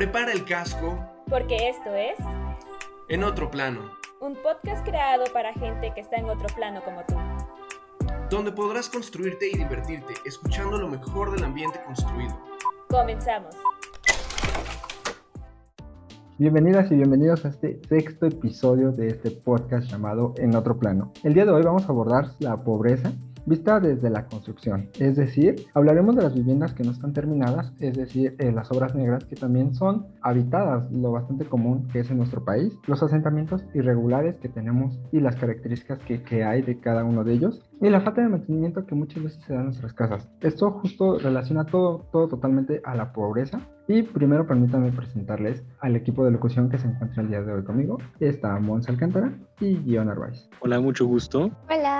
Prepara el casco. Porque esto es... En otro plano. Un podcast creado para gente que está en otro plano como tú. Donde podrás construirte y divertirte escuchando lo mejor del ambiente construido. Comenzamos. Bienvenidas y bienvenidos a este sexto episodio de este podcast llamado En otro plano. El día de hoy vamos a abordar la pobreza vista desde la construcción. Es decir, hablaremos de las viviendas que no están terminadas, es decir, eh, las obras negras que también son habitadas, lo bastante común que es en nuestro país, los asentamientos irregulares que tenemos y las características que, que hay de cada uno de ellos, y la falta de mantenimiento que muchas veces se da en nuestras casas. Esto justo relaciona todo, todo totalmente a la pobreza. Y primero permítanme presentarles al equipo de locución que se encuentra el día de hoy conmigo. Está Mons Alcántara y Guion Arbaiz. Hola, mucho gusto. Hola,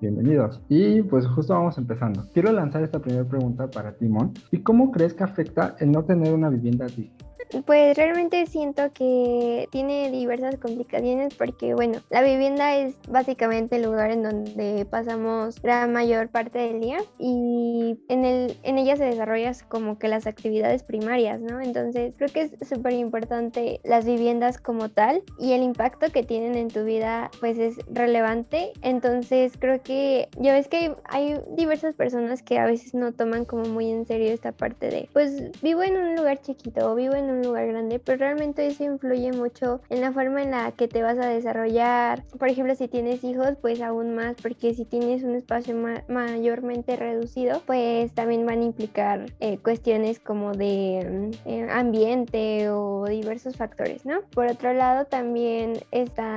Bienvenidos. Y pues justo vamos empezando. Quiero lanzar esta primera pregunta para Timón. ¿Y cómo crees que afecta el no tener una vivienda digna? Pues realmente siento que tiene diversas complicaciones porque, bueno, la vivienda es básicamente el lugar en donde pasamos la mayor parte del día y en, el, en ella se desarrollan como que las actividades primarias, ¿no? Entonces creo que es súper importante las viviendas como tal y el impacto que tienen en tu vida pues es relevante. Entonces creo que ya ves que hay diversas personas que a veces no toman como muy en serio esta parte de, pues vivo en un lugar chiquito o vivo en un lugar grande, pero realmente eso influye mucho en la forma en la que te vas a desarrollar. Por ejemplo, si tienes hijos, pues aún más, porque si tienes un espacio mayormente reducido, pues también van a implicar eh, cuestiones como de eh, ambiente o diversos factores, ¿no? Por otro lado, también está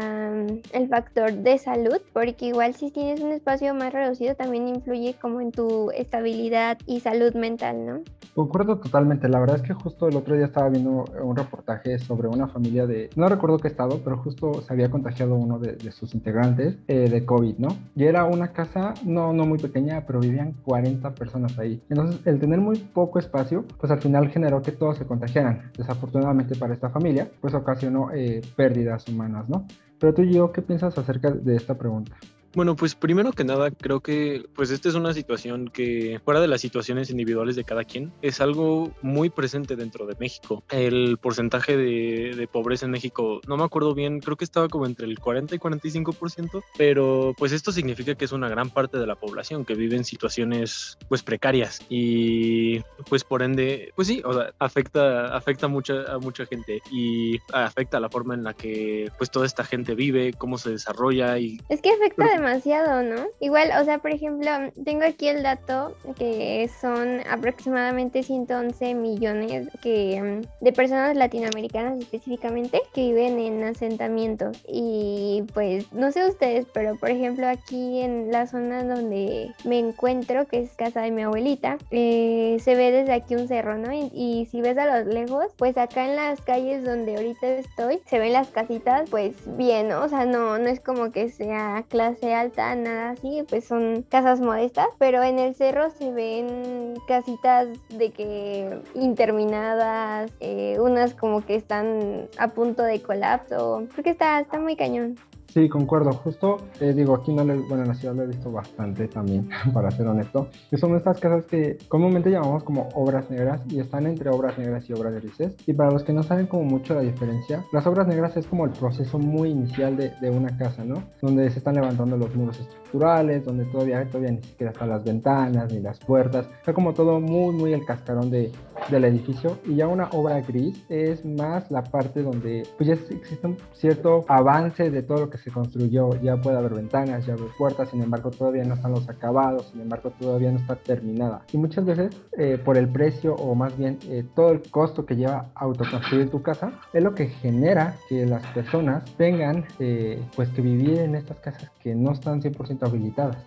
el factor de salud, porque igual si tienes un espacio más reducido, también influye como en tu estabilidad y salud mental, ¿no? Concuerdo totalmente. La verdad es que justo el otro día estaba viendo un reportaje sobre una familia de, no recuerdo qué estado, pero justo se había contagiado uno de, sus integrantes eh, de COVID, ¿no? Y era una casa, no, no muy pequeña, pero vivían 40 personas ahí. Entonces, el tener muy poco espacio, pues al final generó que todos se contagiaran. Desafortunadamente para esta familia, pues ocasionó eh, pérdidas humanas, ¿no? Pero tú, yo, ¿qué piensas acerca de esta pregunta? Bueno, pues primero que nada, creo que pues esta es una situación que fuera de las situaciones individuales de cada quien, es algo muy presente dentro de México. El porcentaje de, pobreza en México, no me acuerdo bien, creo que estaba como entre el 40 y 45%, pero pues esto significa que es una gran parte de la población que vive en situaciones pues precarias y pues por ende, pues sí, o sea, afecta, afecta mucha, a mucha gente y afecta la forma en la que pues toda esta gente vive, cómo se desarrolla y... Es que afecta demasiado, ¿no? Igual, o sea, por ejemplo, tengo aquí el dato que son aproximadamente 111 millones que, mm, de personas latinoamericanas específicamente que viven en asentamientos. Y pues, no sé ustedes, pero por ejemplo aquí en la zona donde me encuentro, que es casa de mi abuelita, eh, se ve desde aquí un cerro, ¿no? Y, si ves a los lejos, pues acá en las calles donde ahorita estoy, se ven las casitas, pues bien. O sea, no, no es como que sea clase alta, nada así, pues son casas modestas, pero en el cerro se ven casitas de que interminadas, eh, unas como que están a punto de colapso, porque está, está muy cañón. Sí, concuerdo. Justo, eh, digo, aquí no le, bueno, en la ciudad lo he visto bastante también, para ser honesto. Que son estas casas que comúnmente llamamos como obras negras y están entre obras negras y obras grises. Y para los que no saben como mucho la diferencia, las obras negras es como el proceso muy inicial de, de una casa, ¿no? Donde se están levantando los muros estructurales, donde todavía, todavía ni siquiera están las ventanas ni las puertas. Está como todo muy, muy el cascarón de, del edificio. Y ya una obra gris es más la parte donde pues ya existe un cierto avance de todo lo que se construyó, ya puede haber ventanas, ya haber puertas, sin embargo todavía no están los acabados, sin embargo todavía no está terminada. Y muchas veces eh, por el precio o más bien eh, todo el costo que lleva autoconstruir tu casa es lo que genera que las personas tengan eh, pues que vivir en estas casas que no están 100% habilitadas.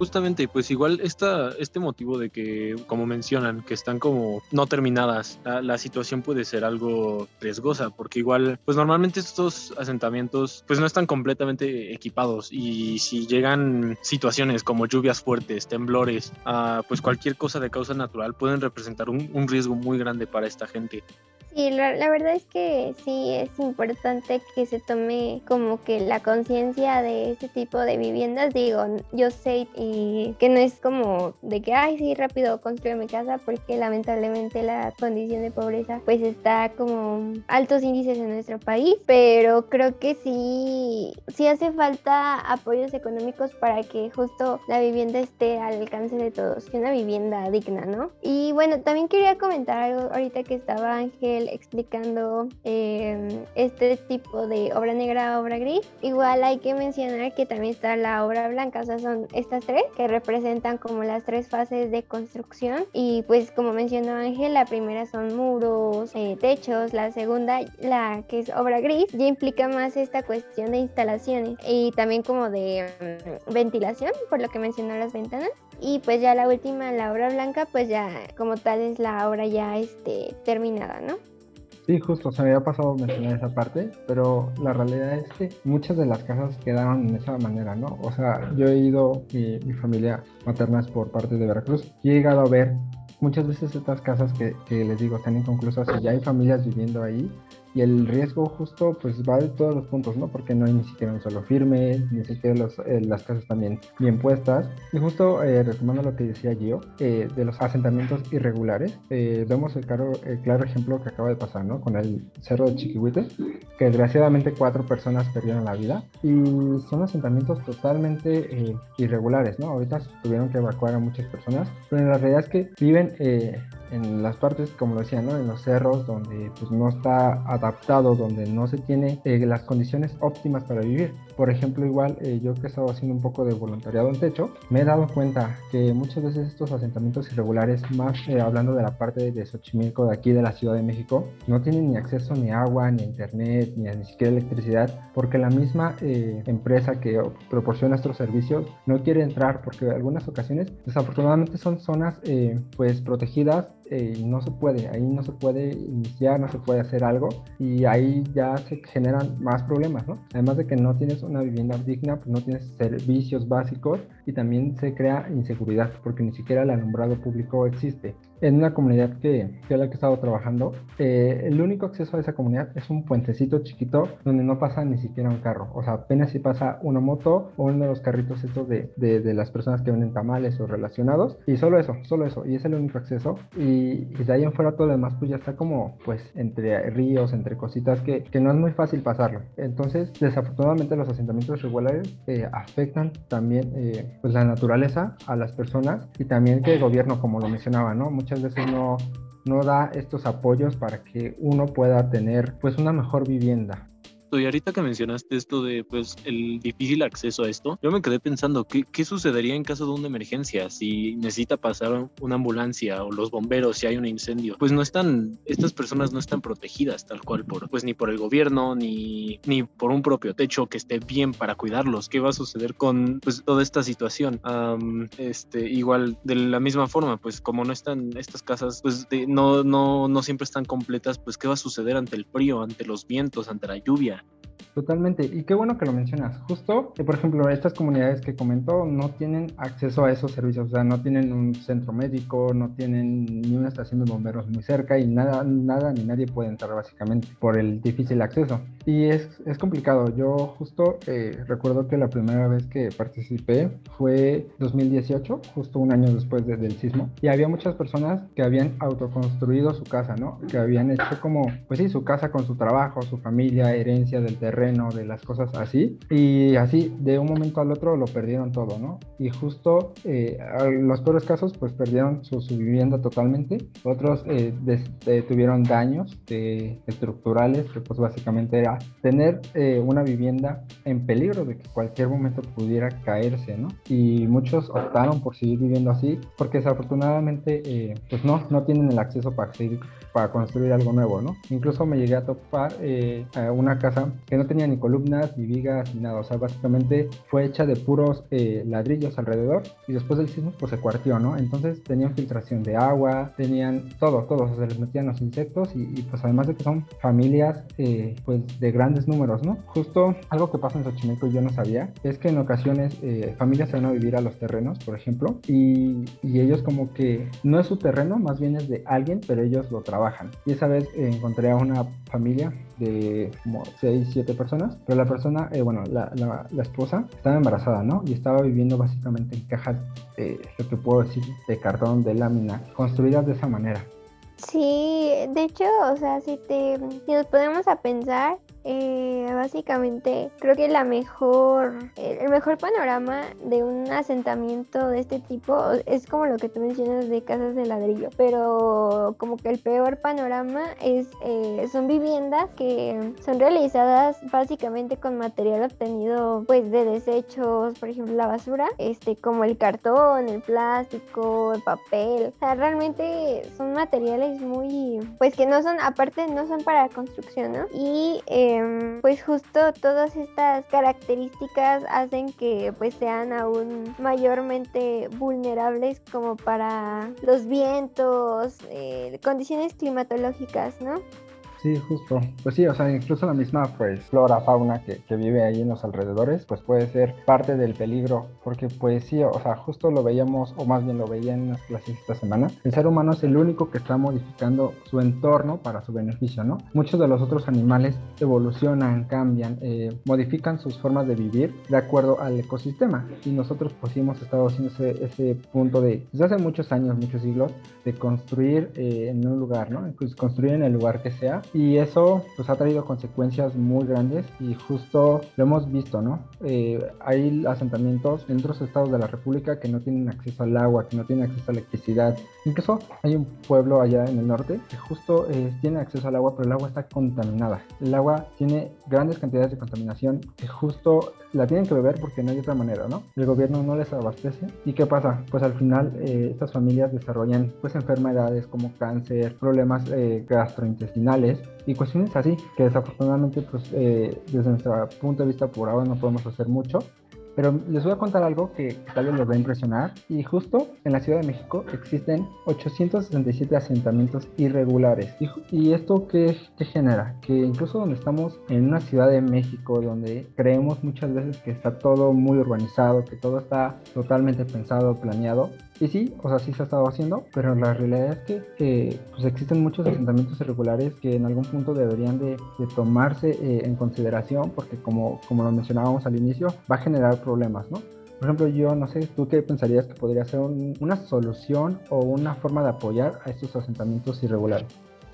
Justamente, pues igual esta, este motivo de que, como mencionan, que están como no terminadas, la, situación puede ser algo riesgosa, porque igual, pues normalmente estos asentamientos pues no están completamente equipados y si llegan situaciones como lluvias fuertes, temblores, uh, pues cualquier cosa de causa natural pueden representar un, riesgo muy grande para esta gente. Sí, la, verdad es que sí es importante que se tome como que la conciencia de este tipo de viviendas. Digo, yo sé que no es como de que, ay, sí, rápido construyo mi casa, porque lamentablemente la condición de pobreza pues está como altos índices en nuestro país, pero creo que sí, sí hace falta apoyos económicos para que justo la vivienda esté al alcance de todos, que una vivienda digna, ¿no? Y bueno, también quería comentar algo ahorita que estaba Ángel explicando eh, este tipo de obra negra, obra gris. Igual hay que mencionar que también está la obra blanca, o sea, son estas tres que representan como las tres fases de construcción y pues como mencionó Ángel, la primera son muros, eh, techos, la segunda, la que es obra gris, ya implica más esta cuestión de instalaciones y también como de mm, ventilación, por lo que mencionó las ventanas. Y pues ya la última, la obra blanca, pues ya como tal es la obra ya este, terminada, ¿no? Sí, justo, se me había pasado mencionar esa parte, pero la realidad es que muchas de las casas quedaron en esa manera, ¿no? O sea, yo he ido, mi, mi familia materna es por parte de Veracruz, y he llegado a ver muchas veces estas casas que les digo están inconclusas y ya hay familias viviendo ahí y el riesgo justo pues va de todos los puntos, ¿no? Porque no hay ni siquiera un solo firme, ni siquiera los, eh, las casas también bien puestas. Y justo eh, retomando lo que decía Gio, eh, de los asentamientos irregulares, eh, vemos el claro, el claro ejemplo que acaba de pasar, ¿no? Con el cerro de Chiquihuite, que desgraciadamente cuatro personas perdieron la vida y son asentamientos totalmente irregulares, ¿no? Ahorita tuvieron que evacuar a muchas personas, pero la realidad es que viven en las partes, como lo decía, ¿no? En los cerros donde pues no está adaptado, donde no se tiene eh, las condiciones óptimas para vivir. Por ejemplo, igual eh, yo que he estado haciendo un poco de voluntariado en techo, me he dado cuenta que muchas veces estos asentamientos irregulares, más eh, hablando de la parte de Xochimilco, de aquí de la Ciudad de México, no tienen ni acceso ni agua, ni internet, ni ni siquiera electricidad, porque la misma empresa que proporciona estos servicios no quiere entrar, porque en algunas ocasiones, desafortunadamente, son zonas pues protegidas eh, no se puede, ahí no se puede iniciar, no se puede hacer algo y ahí ya se generan más problemas, ¿no? Además de que no tienes una vivienda digna, pues no tienes servicios básicos y también se crea inseguridad porque ni siquiera el alumbrado público existe en una comunidad que, que es la que he estado trabajando, eh, el único acceso a esa comunidad es un puentecito chiquito donde no pasa ni siquiera un carro. O sea, apenas si pasa una moto o uno de los carritos estos de, de, de las personas que venden tamales o relacionados. Y solo eso, solo eso. Y es el único acceso. Y, y de ahí en fuera todo lo demás pues ya está como pues entre ríos, entre cositas que, que no es muy fácil pasarlo. Entonces, desafortunadamente los asentamientos regulares eh, afectan también eh, pues la naturaleza a las personas y también que el gobierno, como lo mencionaba, ¿no? muchas veces no, no da estos apoyos para que uno pueda tener pues una mejor vivienda. Y ahorita que mencionaste esto de pues el difícil acceso a esto, yo me quedé pensando, ¿qué, qué sucedería en caso de una emergencia? Si necesita pasar una ambulancia o los bomberos, si hay un incendio, pues no están, estas personas no están protegidas tal cual por, pues ni por el gobierno, ni, ni por un propio techo que esté bien para cuidarlos. ¿Qué va a suceder con pues toda esta situación? Um, este, igual, de la misma forma, pues como no están estas casas, pues de, no, no, no siempre están completas, pues ¿qué va a suceder ante el frío, ante los vientos, ante la lluvia? Totalmente, y qué bueno que lo mencionas. Justo, que por ejemplo, estas comunidades que comentó no tienen acceso a esos servicios, o sea, no tienen un centro médico, no tienen ni una estación de bomberos muy cerca y nada, nada ni nadie puede entrar básicamente por el difícil acceso. Y es, es complicado. Yo justo eh, recuerdo que la primera vez que participé fue 2018, justo un año después de, del sismo, y había muchas personas que habían autoconstruido su casa, ¿no? Que habían hecho como, pues sí, su casa con su trabajo, su familia, herencia del terreno de las cosas así. Y así, de un momento al otro lo perdieron todo, ¿no? Y justo eh, los peores casos, pues perdieron su, su vivienda totalmente. Otros eh, tuvieron daños estructurales, que pues básicamente era tener eh, una vivienda en peligro de que cualquier momento pudiera caerse, ¿no? Y muchos optaron por seguir viviendo así, porque desafortunadamente, eh, pues no, no tienen el acceso para seguir, para construir algo nuevo, ¿no? Incluso me llegué a topar una casa que no tenía ni columnas, ni vigas, ni nada. O sea, básicamente fue hecha de puros eh, ladrillos alrededor y después del sismo pues se cuartió, ¿no? Entonces tenían filtración de agua, tenían todo, todo. O sea, se les metían los insectos y, pues además de que son familias eh, pues de grandes números, ¿no? Justo algo que pasa en Xochimilco y yo no sabía es que en ocasiones eh, familias se van a vivir a los terrenos, por ejemplo, y, y ellos como que no es su terreno, más bien es de alguien, pero ellos lo trabajan. Y esa vez encontré a una familia de como 6, 7 personas, pero la persona, eh, bueno, la, la, esposa estaba embarazada, ¿no? Y estaba viviendo básicamente en cajas, eh, lo que puedo decir, de cartón, de lámina, construidas de esa manera. Sí, de hecho, o sea, si, te, si nos ponemos a pensar, eh, básicamente creo que la mejor, el mejor panorama de un asentamiento de este tipo es como lo que tú mencionas de casas de ladrillo, pero como que el peor panorama es eh, son viviendas que son realizadas básicamente con material obtenido pues de desechos, por ejemplo la basura, este como el cartón, el plástico, el papel, o sea realmente son materiales muy pues que no son aparte no son para construcción, ¿no? Y eh, Em, pues justo todas estas características hacen que pues sean aún mayormente vulnerables como para los vientos, eh, condiciones climatológicas, ¿no? Sí, justo. Pues sí, o sea, incluso la misma pues flora, fauna que, que, vive ahí en los alrededores, pues puede ser parte del peligro, porque pues sí, o sea, justo lo veíamos, o más bien lo veía en las clases esta semana, el ser humano es el único que está modificando su entorno para su beneficio, ¿no? Muchos de los otros animales evolucionan, cambian, eh, modifican sus formas de vivir de acuerdo al ecosistema, y nosotros pues hemos estado haciendo ese, ese punto de, desde hace muchos años, muchos siglos, de construir eh, en un lugar, ¿no? Construir en el lugar que sea y eso pues ha traído consecuencias muy grandes y justo lo hemos visto, ¿no? Eh, hay asentamientos en otros estados de la República que no tienen acceso al agua, que no tienen acceso a electricidad. Incluso hay un pueblo allá en el norte que justo eh, tiene acceso al agua, pero el agua está contaminada. El agua tiene grandes cantidades de contaminación que justo la tienen que beber porque no hay otra manera, ¿no? El gobierno no les abastece. ¿Y qué pasa? Pues al final eh, estas familias desarrollan pues enfermedades como cáncer, problemas eh, y cuestiones así que desafortunadamente pues eh, desde nuestro punto de vista por ahora no podemos hacer mucho pero les voy a contar algo que tal vez les va a impresionar. Y justo en la Ciudad de México existen 867 asentamientos irregulares. ¿Y, esto qué, qué, genera? Que incluso donde estamos en una Ciudad de México, donde creemos muchas veces que está todo muy urbanizado, que todo está totalmente pensado, planeado, y sí, o sea, sí se ha estado haciendo, pero la realidad es que pues existen muchos asentamientos irregulares que en algún punto deberían de, tomarse eh, en consideración porque como, como lo mencionábamos al inicio, va a generar problemas, ¿no? Por ejemplo, yo no sé, ¿tú qué pensarías que podría ser una solución o una forma de apoyar a estos asentamientos irregulares?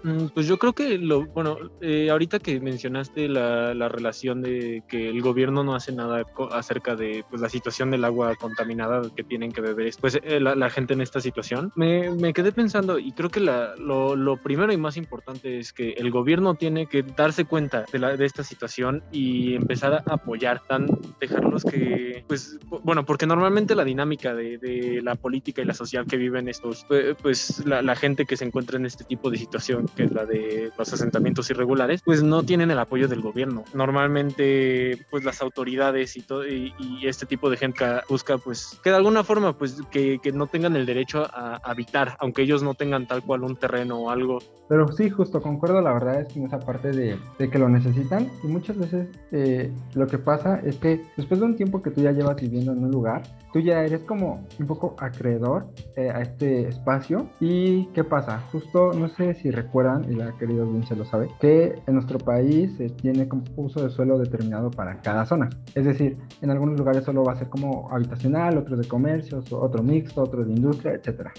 Mm, pues yo creo que lo, bueno, eh, ahorita que mencionaste la, la, relación de que el gobierno no hace nada acerca de pues, la situación del agua contaminada que tienen que beber pues eh, la, gente en esta situación, me, me quedé pensando y creo que la, lo, lo, primero y más importante es que el gobierno tiene que darse cuenta de, la, de esta situación y empezar a apoyar, tan, dejarlos que, pues, bueno, porque normalmente la dinámica de, de la política y la social que viven estos, pues, pues la, la gente que se encuentra en este tipo de situación que es la de los asentamientos irregulares, pues no tienen el apoyo del gobierno. Normalmente, pues las autoridades y todo y, este tipo de gente busca, pues, que de alguna forma, pues, que, que no tengan el derecho a, habitar, aunque ellos no tengan tal cual un terreno o algo. Pero sí, justo concuerdo, la verdad es que en esa parte de, de que lo necesitan y muchas veces eh, lo que pasa es que después de un tiempo que tú ya llevas viviendo en un lugar, tú ya eres como un poco acreedor eh, a este espacio y ¿qué pasa? Justo, no sé si recuerdas y la querido se lo sabe, que en nuestro país se tiene como uso de suelo determinado para cada zona. Es decir, en algunos lugares solo va a ser como habitacional, otros de comercios, otro mixto, otros de industria, etcétera.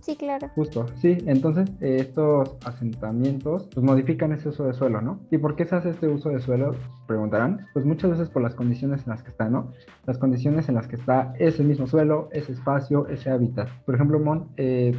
Sí, claro. Justo, sí. Entonces, estos asentamientos pues modifican ese uso de suelo, ¿no? ¿Y por qué se hace este uso de suelo? Preguntarán. Pues muchas veces por las condiciones en las que está, ¿no? Las condiciones en las que está ese mismo suelo, ese espacio, ese hábitat. Por ejemplo, Mon, eh,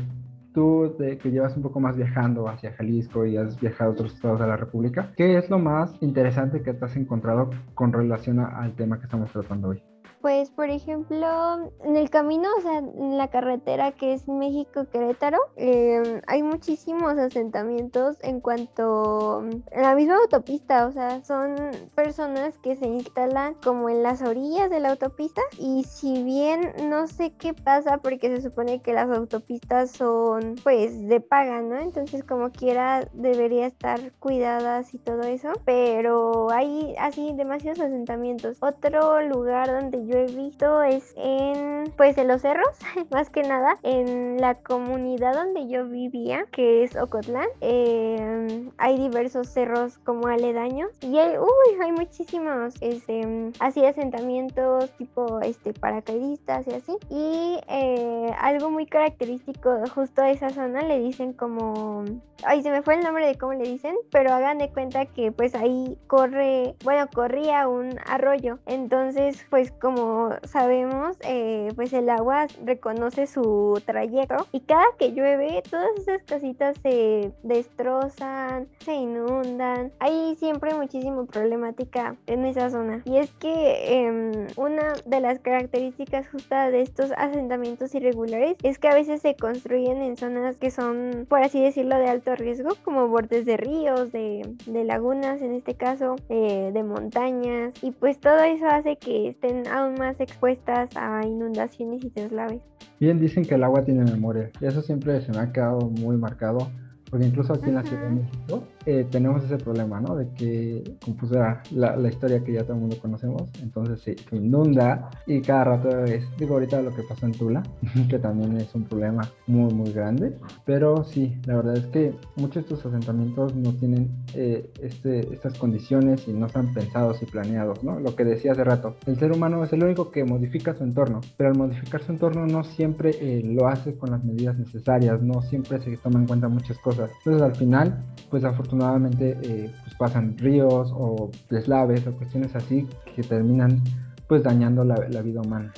tú de, que llevas un poco más viajando hacia Jalisco y has viajado a otros estados de la República, ¿qué es lo más interesante que te has encontrado con relación al tema que estamos tratando hoy? Pues, por ejemplo, en el camino, o sea, en la carretera que es México-Querétaro, em, hay muchísimos asentamientos en cuanto a la misma autopista, o sea, son personas que se instalan como en las orillas de la autopista y si bien no sé qué pasa porque se supone que las autopistas son pues de paga, ¿no? Entonces como quiera debería estar cuidadas y todo eso, pero hay así demasiados asentamientos. Otro lugar donde yo he visto es en, pues en los cerros, más que nada, en la comunidad donde yo vivía, que es Ocotlán. Em, hay diversos cerros como aledaños y hay, uy, hay muchísimos, este, así asentamientos tipo, este, paracaidistas y así. Y eh, algo muy característico justo de esa zona le dicen como, ay, se me fue el nombre de cómo le dicen, pero hagan de cuenta que pues ahí corre, bueno, corría un arroyo. Entonces, pues como sabemos, eh, pues el agua reconoce su trayecto y cada que llueve, todas esas casitas se destrozan, se inundan. Hay siempre muchísima problemática en esa zona. Y es que em, una de las características justas de estos asentamientos irregulares es que a veces se construyen en zonas que son, por así decirlo, de alto riesgo, como bordes de ríos, de, lagunas en este caso, eh, de montañas. Y pues todo eso hace que estén aún más expuestas a inundaciones y deslaves. Bien, dicen que el agua tiene memoria y eso siempre se me ha quedado muy marcado, porque incluso aquí en la Ciudad de México eh, tenemos ese problema, ¿no? De que, como pues la, la, historia que ya todo el mundo conocemos, entonces se inunda y cada rato es, digo ahorita lo que pasó en Tula, que también es un problema muy, muy grande, pero sí, la verdad es que muchos de estos asentamientos no tienen eh, este, estas condiciones y no están pensados y planeados, ¿no? Lo que decía hace rato, el ser humano es el único que modifica su entorno, pero al modificar su entorno no siempre eh, lo hace con las medidas necesarias, no siempre se toma en cuenta muchas cosas. Entonces al final, pues afortunadamente afortunadamente eh, pues pasan ríos o deslaves o cuestiones así que terminan pues dañando la vida humana.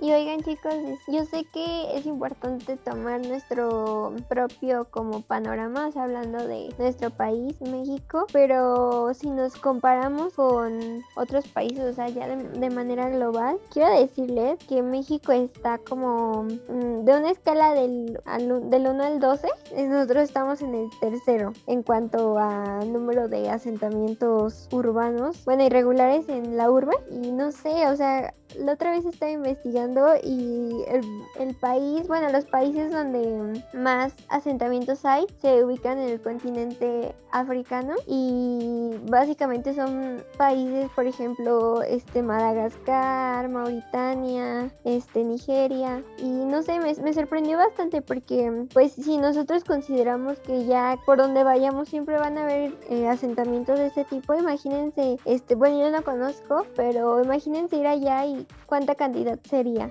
Y oigan chicos, yo sé que es importante tomar nuestro propio como panorama, hablando de nuestro país, México, pero si nos comparamos con otros países, o sea, ya de, manera global, quiero decirles que México está como mm, de una escala del, del 1 al 12, nosotros estamos en el tercero en cuanto a número de asentamientos urbanos, bueno, irregulares en la urbe, y no sé, o sea, la otra vez estaba investigando y el, país, bueno, los países donde más asentamientos hay se ubican en el continente africano y básicamente son países, por ejemplo, este Madagascar, Mauritania, este Nigeria. Y no sé, me, me sorprendió bastante porque pues si nosotros consideramos que ya por donde vayamos siempre van a haber eh, asentamientos de este tipo, imagínense, este, bueno, yo no conozco, pero imagínense ir allá y cuánta cantidad sería.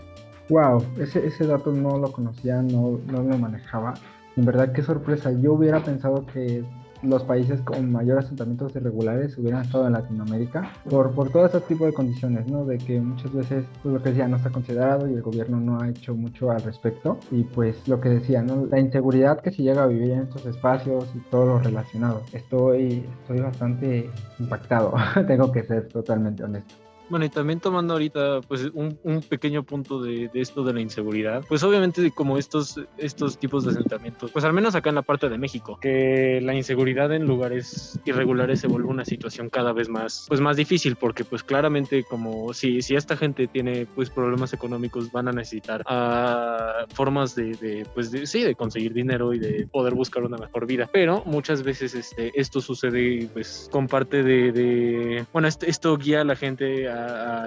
Wow, ese, ese dato no lo conocía, no, no lo manejaba. En verdad, qué sorpresa. Yo hubiera pensado que los países con mayor asentamientos irregulares hubieran estado en Latinoamérica por, por todo ese tipo de condiciones, ¿no? De que muchas veces pues, lo que decía no está considerado y el gobierno no ha hecho mucho al respecto. Y pues lo que decía, ¿no? La inseguridad que se llega a vivir en estos espacios y todo lo relacionado. Estoy, estoy bastante impactado, tengo que ser totalmente honesto. Bueno, y también tomando ahorita pues un, un pequeño punto de, de, esto de la inseguridad, pues obviamente como estos, estos tipos de asentamientos, pues al menos acá en la parte de México, que la inseguridad en lugares irregulares se vuelve una situación cada vez más, pues más difícil, porque pues claramente como si, si esta gente tiene pues problemas económicos, van a necesitar uh, formas de, de, pues sí, de conseguir dinero y de poder buscar una mejor vida, pero muchas veces este, esto sucede pues con parte de, bueno, esto guía a la gente a,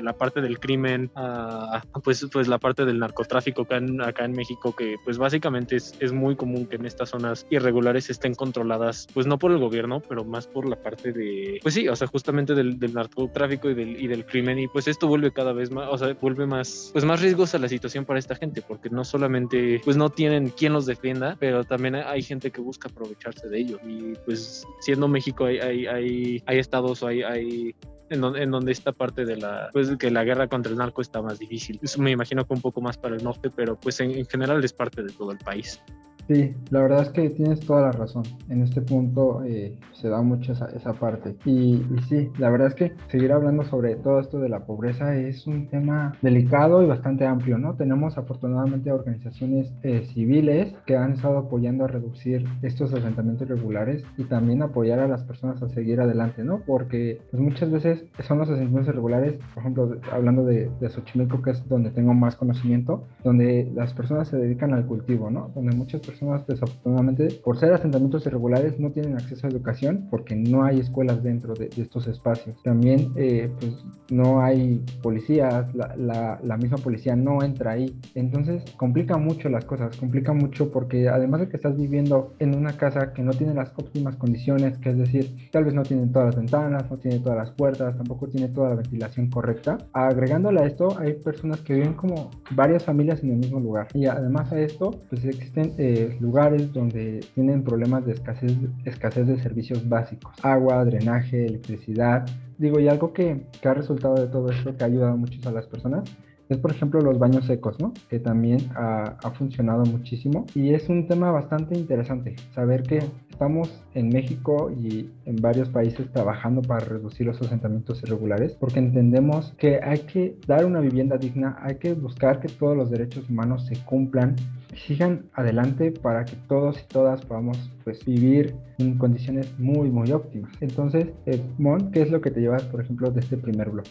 la parte del crimen, a, pues, pues la parte del narcotráfico acá en, México, que pues básicamente es, es, muy común que en estas zonas irregulares estén controladas, pues no por el gobierno, pero más por la parte de, pues sí, o sea, justamente del, del narcotráfico y del, y del crimen, y pues esto vuelve cada vez más, o sea, vuelve más, pues más riesgosa la situación para esta gente, porque no solamente, pues no tienen quien los defienda, pero también hay gente que busca aprovecharse de ellos, y pues siendo México hay, hay, hay, hay estados hay, hay en, en, donde esta parte de la, pues que la guerra contra el narco está más difícil. Eso me imagino que un poco más para el norte, pero pues en, en general es parte de todo el país. Sí, la verdad es que tienes toda la razón. En este punto eh, se da mucho esa, esa parte. Y, y, sí, la verdad es que seguir hablando sobre todo esto de la pobreza es un tema delicado y bastante amplio, ¿no? Tenemos afortunadamente organizaciones eh, civiles que han estado apoyando a reducir estos asentamientos irregulares y también apoyar a las personas a seguir adelante, ¿no? Porque pues, muchas veces son los asentamientos irregulares, por ejemplo, hablando de, de Xochimilco, que es donde tengo más conocimiento, donde las personas se dedican al cultivo, ¿no? Donde muchas personas desafortunadamente por ser asentamientos irregulares no tienen acceso a educación porque no hay escuelas dentro de, de estos espacios. También eh, pues no hay policías, la, la, la, misma policía no entra ahí. Entonces complica mucho las cosas, complica mucho porque además de que estás viviendo en una casa que no tiene las óptimas condiciones, que es decir, tal vez no tiene todas las ventanas, no tiene todas las puertas, tampoco tiene toda la ventilación correcta. Agregándole a esto, hay personas que viven como varias familias en el mismo lugar. Y además a esto, pues existen eh, lugares donde tienen problemas de escasez, escasez de servicios básicos, agua, drenaje, electricidad. Digo, y algo que, que ha resultado de todo esto, que ha ayudado mucho a las personas, es por ejemplo los baños secos, ¿no? Que también ha, ha, funcionado muchísimo y es un tema bastante interesante saber que estamos en México y en varios países trabajando para reducir los asentamientos irregulares porque entendemos que hay que dar una vivienda digna, hay que buscar que todos los derechos humanos se cumplan sigan adelante para que todos y todas podamos pues vivir en condiciones muy muy óptimas. Entonces, eh, Mon, ¿qué es lo que te llevas, por ejemplo, de este primer bloque?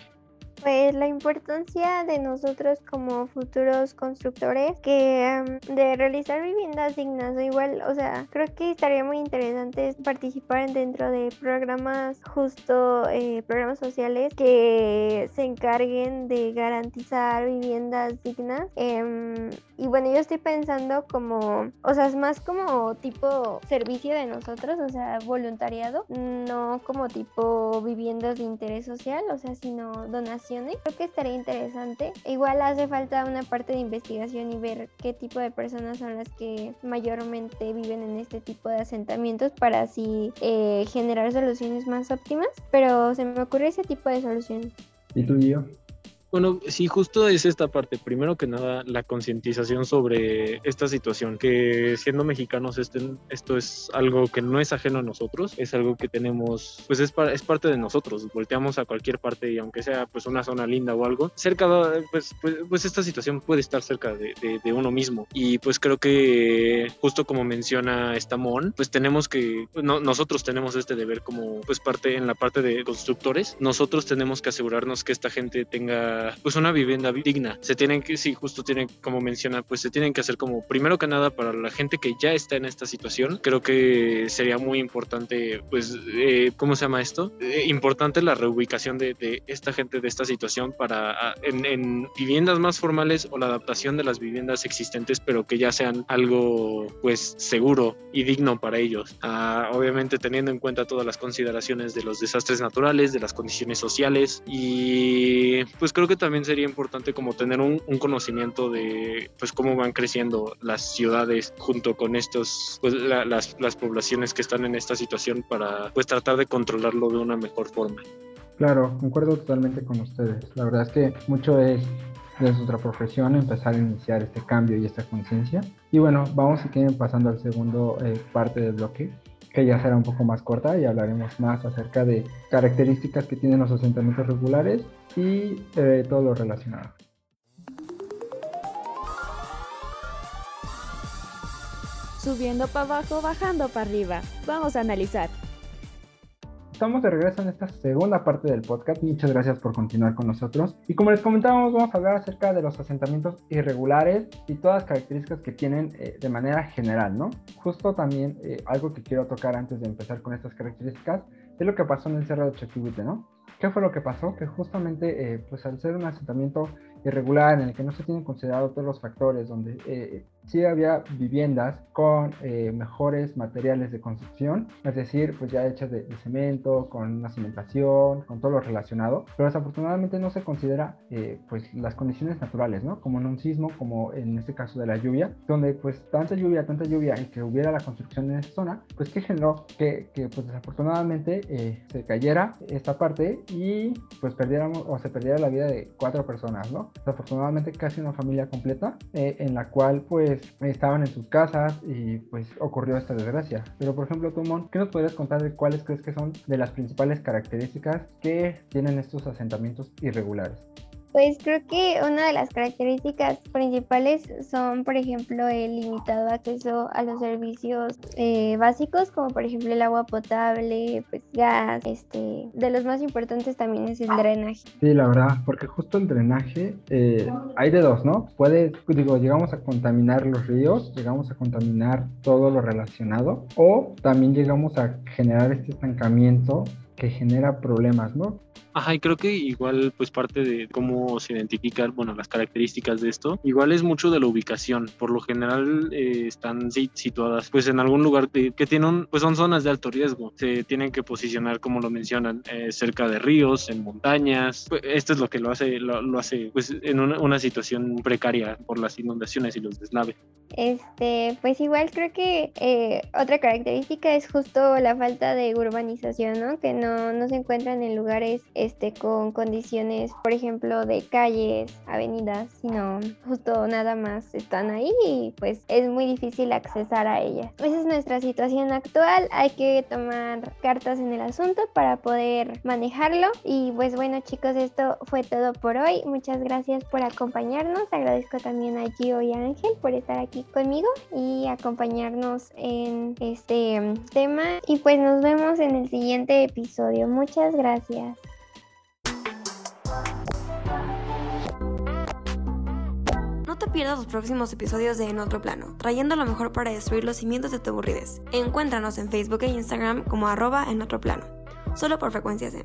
Pues la importancia de nosotros como futuros constructores que um, de realizar viviendas dignas, igual, o sea, creo que estaría muy interesante participar dentro de programas justo, eh, programas sociales que se encarguen de garantizar viviendas dignas. Eh, y bueno, yo estoy pensando como, o sea, es más como tipo servicio de nosotros, o sea, voluntariado, no como tipo viviendas de interés social, o sea, sino donaciones. Creo que estaría interesante. Igual hace falta una parte de investigación y ver qué tipo de personas son las que mayormente viven en este tipo de asentamientos para así eh, generar soluciones más óptimas. Pero se me ocurre ese tipo de solución. ¿Y tú, yo? Bueno, sí, justo es esta parte. Primero que nada, la concientización sobre esta situación, que siendo mexicanos estén, esto es algo que no es ajeno a nosotros, es algo que tenemos, pues es, es parte de nosotros. Volteamos a cualquier parte y aunque sea pues una zona linda o algo, cerca, pues, pues, pues esta situación puede estar cerca de, de, de, uno mismo. Y pues creo que justo como menciona Estamón, pues tenemos que, no, nosotros tenemos este deber como pues parte en la parte de constructores, nosotros tenemos que asegurarnos que esta gente tenga pues una vivienda digna. Se tienen que, sí, justo tienen, como menciona, pues se tienen que hacer como, primero que nada, para la gente que ya está en esta situación, creo que sería muy importante, pues, eh, ¿cómo se llama esto? Eh, importante la reubicación de, esta gente de esta situación para en, en, viviendas más formales o la adaptación de las viviendas existentes, pero que ya sean algo, pues, seguro y digno para ellos. Ah, obviamente teniendo en cuenta todas las consideraciones de los desastres naturales, de las condiciones sociales y pues creo que también sería importante como tener un, conocimiento de pues cómo van creciendo las ciudades junto con estos pues la, las, las poblaciones que están en esta situación para pues tratar de controlarlo de una mejor forma. Claro, concuerdo totalmente con ustedes. La verdad es que mucho es de nuestra profesión empezar a iniciar este cambio y esta conciencia. Y bueno, vamos si quieren pasando al segundo eh, parte del bloque que ya será un poco más corta y hablaremos más acerca de características que tienen los asentamientos regulares y eh, todo lo relacionado. Subiendo para abajo, bajando para arriba. Vamos a analizar. Estamos de regreso en esta segunda parte del podcast. Muchas gracias por continuar con nosotros. Y como les comentábamos, vamos a hablar acerca de los asentamientos irregulares y todas las características que tienen eh, de manera general, ¿no? Justo también eh, algo que quiero tocar antes de empezar con estas características es lo que pasó en el Cerro de Choquihuite, ¿no? ¿Qué fue lo que pasó? Que justamente, eh, pues al ser un asentamiento irregular en el que no se tienen considerado todos los factores, donde sí había viviendas con eh, mejores materiales de construcción, es decir, pues ya hechas de, de, cemento, con una cimentación, con todo lo relacionado, pero desafortunadamente no se considera eh, pues las condiciones naturales, ¿no? Como en un sismo, como en este caso de la lluvia, donde pues tanta lluvia, tanta lluvia y que hubiera la construcción en esa zona, pues que generó que, que pues desafortunadamente se cayera esta parte y pues perdiéramos o se perdiera la vida de cuatro personas. ¿no? Desafortunadamente casi una familia completa eh, en la cual pues estaban en sus casas y pues ocurrió esta desgracia. Pero por ejemplo, Tumón, ¿qué nos podrías contar de cuáles crees que son de las principales características que tienen estos asentamientos irregulares? Pues creo que una de las características principales son, por ejemplo, el limitado acceso a los servicios eh, básicos, como por ejemplo el agua potable, pues gas, este, de los más importantes también es el drenaje. Sí, la verdad, porque justo el drenaje eh, hay de dos, ¿no? Puede, digo, llegamos a contaminar los ríos, llegamos a contaminar todo lo relacionado, o también llegamos a generar este estancamiento que genera problemas, ¿no? Ajá, y creo que igual, pues parte de cómo se identifican, bueno, las características de esto, igual es mucho de la ubicación. Por lo general eh, están situadas, pues en algún lugar que, tienen, pues son zonas de alto riesgo. Se tienen que posicionar, como lo mencionan, eh, cerca de ríos, en montañas. Pues, esto es lo que lo hace, lo, hace, pues en una, situación precaria por las inundaciones y los deslaves. Este, pues igual creo que eh, otra característica es justo la falta de urbanización, ¿no? Que no, no se encuentran en lugares este, con condiciones, por ejemplo, de calles, avenidas, sino justo nada más están ahí y pues es muy difícil accesar a ellas. Esa es nuestra situación actual, hay que tomar cartas en el asunto para poder manejarlo y pues bueno chicos, esto fue todo por hoy. Muchas gracias por acompañarnos, agradezco también a Gio y a Ángel por estar aquí conmigo y acompañarnos en este tema y pues nos vemos en el siguiente episodio. Muchas gracias. No te pierdas los próximos episodios de En Otro Plano, trayendo lo mejor para destruir los cimientos de tu aburridez. Encuéntranos en Facebook e Instagram como arroba en otro plano, solo por frecuencia zen.